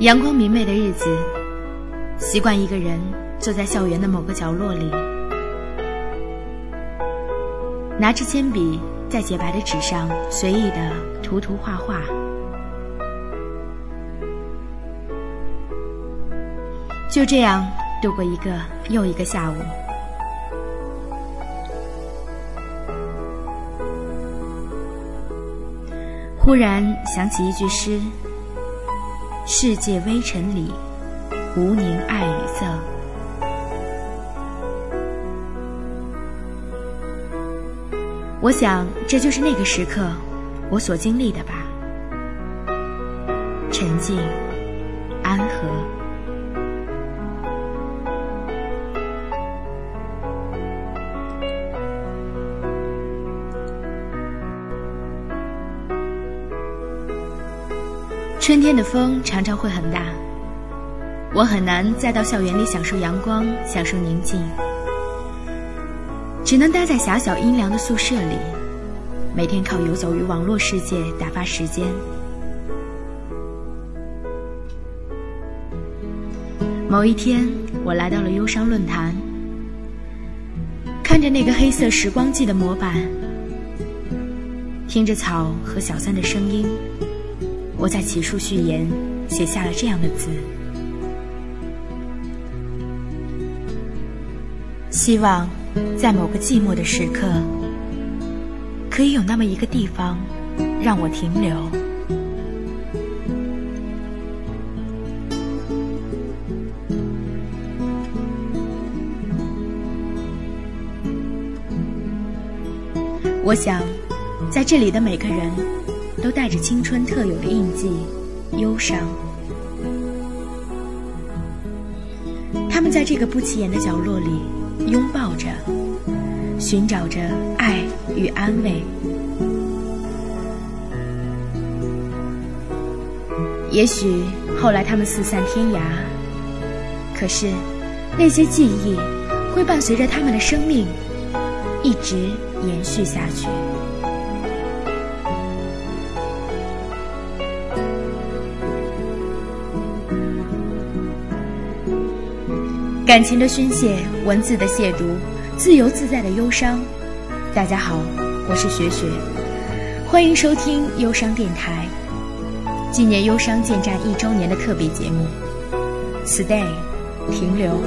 阳光明媚的日子，习惯一个人坐在校园的某个角落里，拿着铅笔在洁白的纸上随意的涂涂画画，就这样度过一个又一个下午。忽然想起一句诗。世界微尘里，无宁爱与色。我想，这就是那个时刻我所经历的吧。沉静，安和。春天的风常常会很大，我很难再到校园里享受阳光、享受宁静，只能待在狭小阴凉的宿舍里，每天靠游走于网络世界打发时间。某一天，我来到了忧伤论坛，看着那个黑色时光机的模板，听着草和小三的声音。我在起书序言，写下了这样的字：希望在某个寂寞的时刻，可以有那么一个地方，让我停留。我想，在这里的每个人。都带着青春特有的印记，忧伤。他们在这个不起眼的角落里拥抱着，寻找着爱与安慰。也许后来他们四散天涯，可是那些记忆会伴随着他们的生命一直延续下去。感情的宣泄，文字的亵渎，自由自在的忧伤。大家好，我是雪雪，欢迎收听忧伤电台，纪念忧伤建站一周年的特别节目。Stay，停留。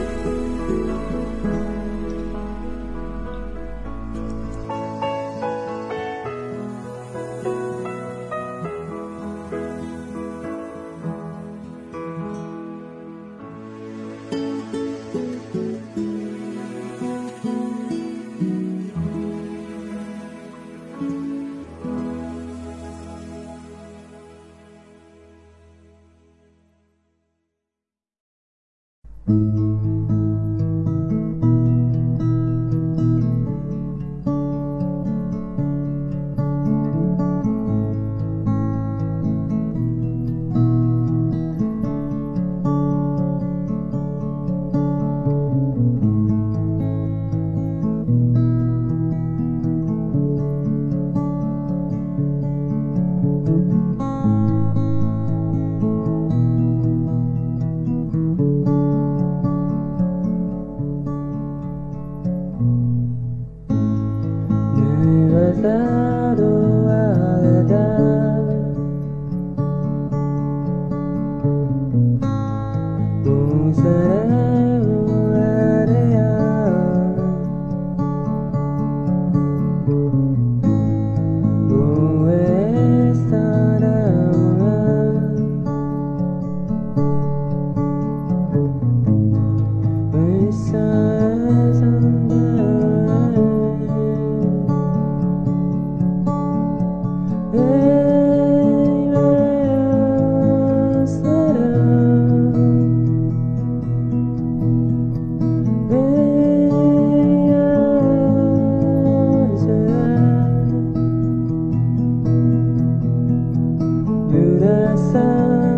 through the sun.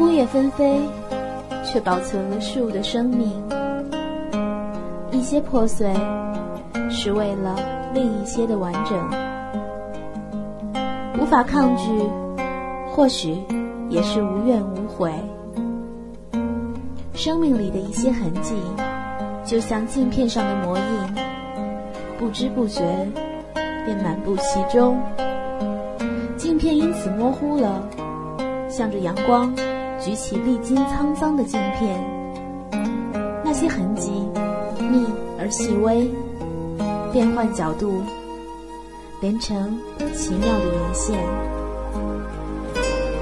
枯叶纷飞，却保存了树的生命。一些破碎，是为了另一些的完整。无法抗拒，或许也是无怨无悔。生命里的一些痕迹，就像镜片上的魔印，不知不觉便满布其中。镜片因此模糊了，向着阳光。举起历经沧桑的镜片，那些痕迹密而细微，变换角度，连成奇妙的圆线。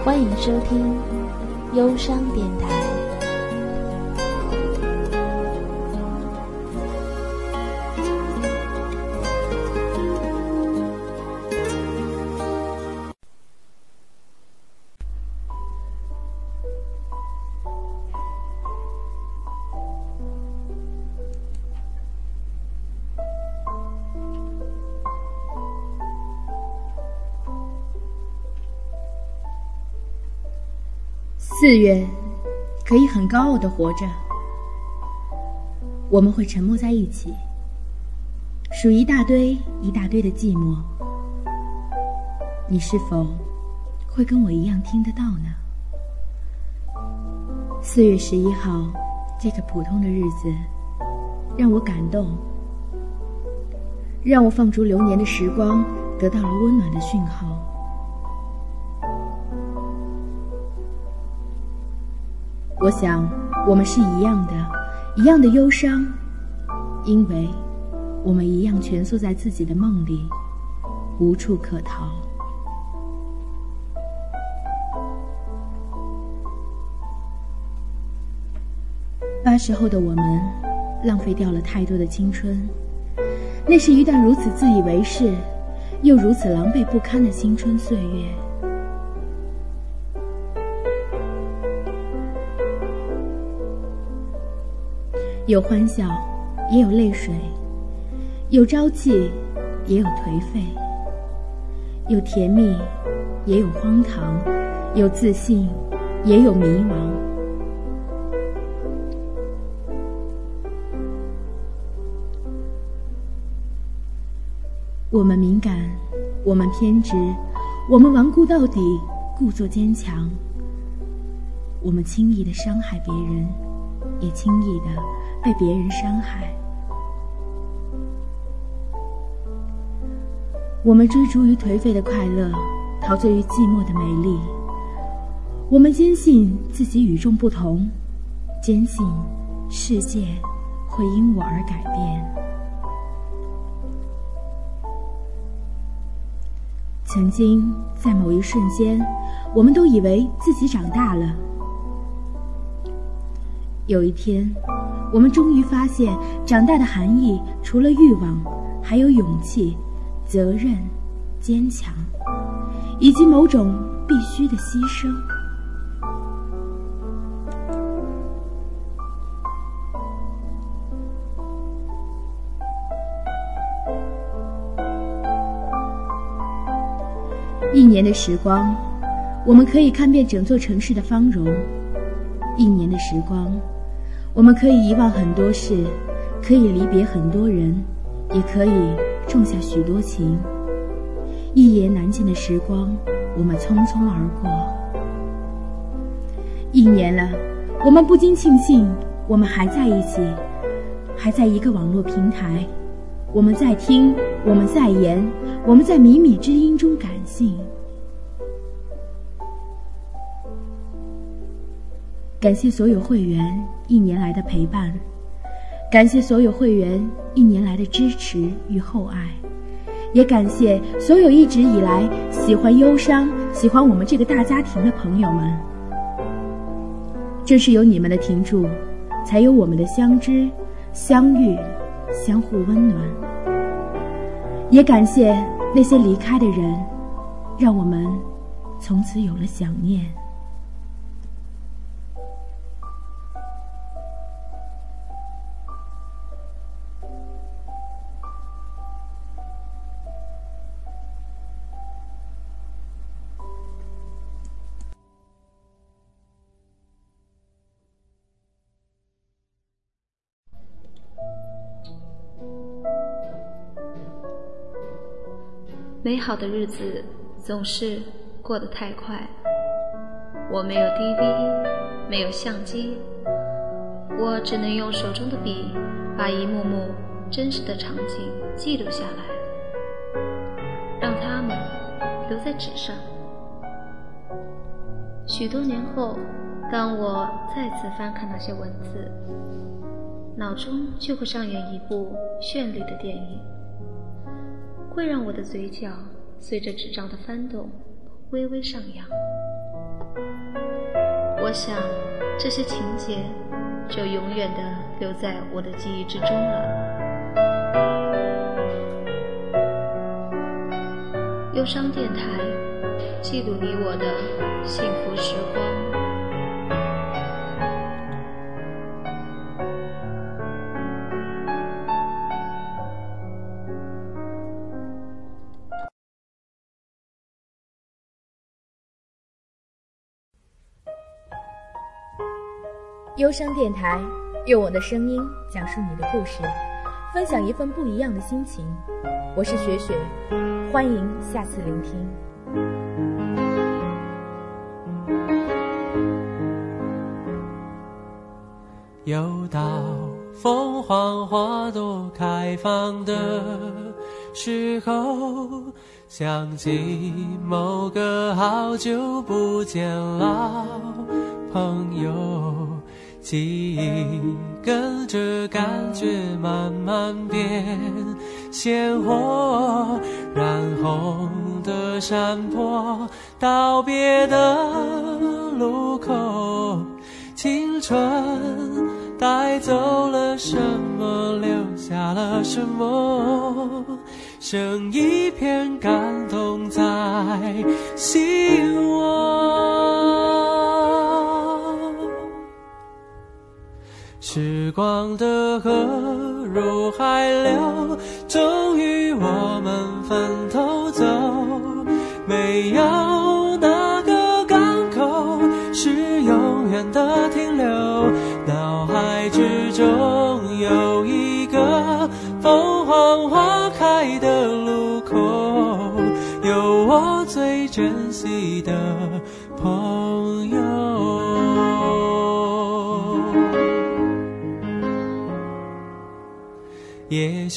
欢迎收听忧伤电台。四月，可以很高傲的活着。我们会沉默在一起，数一大堆一大堆的寂寞。你是否会跟我一样听得到呢？四月十一号，这个普通的日子，让我感动，让我放逐流年的时光得到了温暖的讯号。我想，我们是一样的，一样的忧伤，因为我们一样蜷缩在自己的梦里，无处可逃。八十后的我们，浪费掉了太多的青春，那是一段如此自以为是，又如此狼狈不堪的青春岁月。有欢笑，也有泪水；有朝气，也有颓废；有甜蜜，也有荒唐；有自信，也有迷茫。我们敏感，我们偏执，我们顽固到底，故作坚强。我们轻易的伤害别人，也轻易的。被别人伤害，我们追逐于颓废的快乐，陶醉于寂寞的美丽。我们坚信自己与众不同，坚信世界会因我而改变。曾经在某一瞬间，我们都以为自己长大了。有一天。我们终于发现，长大的含义除了欲望，还有勇气、责任、坚强，以及某种必须的牺牲。一年的时光，我们可以看遍整座城市的芳容；一年的时光。我们可以遗忘很多事，可以离别很多人，也可以种下许多情。一言难尽的时光，我们匆匆而过。一年了，我们不禁庆幸，我们还在一起，还在一个网络平台。我们在听，我们在言，我们在靡靡之音中感性。感谢所有会员一年来的陪伴，感谢所有会员一年来的支持与厚爱，也感谢所有一直以来喜欢忧伤、喜欢我们这个大家庭的朋友们。正是有你们的停驻，才有我们的相知、相遇、相互温暖。也感谢那些离开的人，让我们从此有了想念。美好的日子总是过得太快。我没有 DV，没有相机，我只能用手中的笔，把一幕幕真实的场景记录下来，让它们留在纸上。许多年后，当我再次翻看那些文字，脑中就会上演一部绚丽的电影，会让我的嘴角随着纸张的翻动微微上扬。我想，这些情节就永远的留在我的记忆之中了。忧伤电台，记录你我的幸福时光。忧伤电台，用我的声音讲述你的故事，分享一份不一样的心情。我是雪雪，欢迎下次聆听。又到凤凰花朵开放的时候，想起某个好久不见老朋友。记忆跟着感觉慢慢变鲜活，染红的山坡，道别的路口，青春带走了什么，留下了什么，剩一片感动在心窝。时光的河入海流，终于我们分头走。没有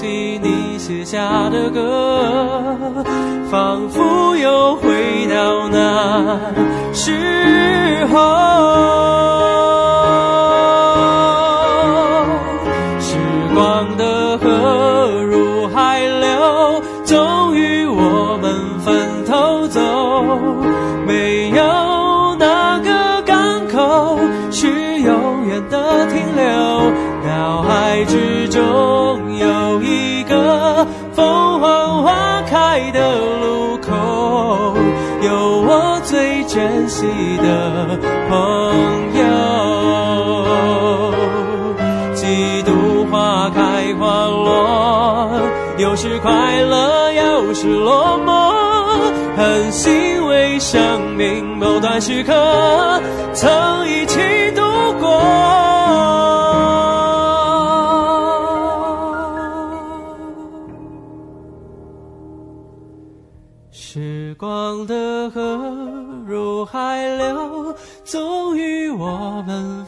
起你写下的歌，仿佛又回到那时候。惜的朋友。几度花开花落，有时快乐，有时落寞，很欣慰生命某段时刻曾一起度过。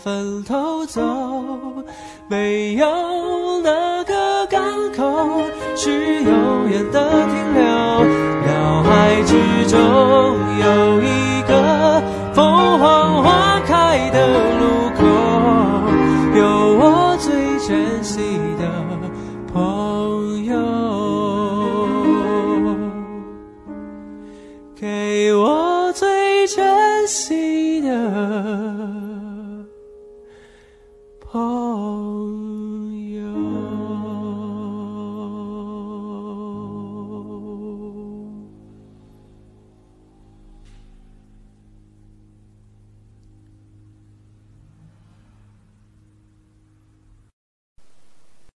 分头走。没有哪个港口是永远的停留。脑海之中有一个凤凰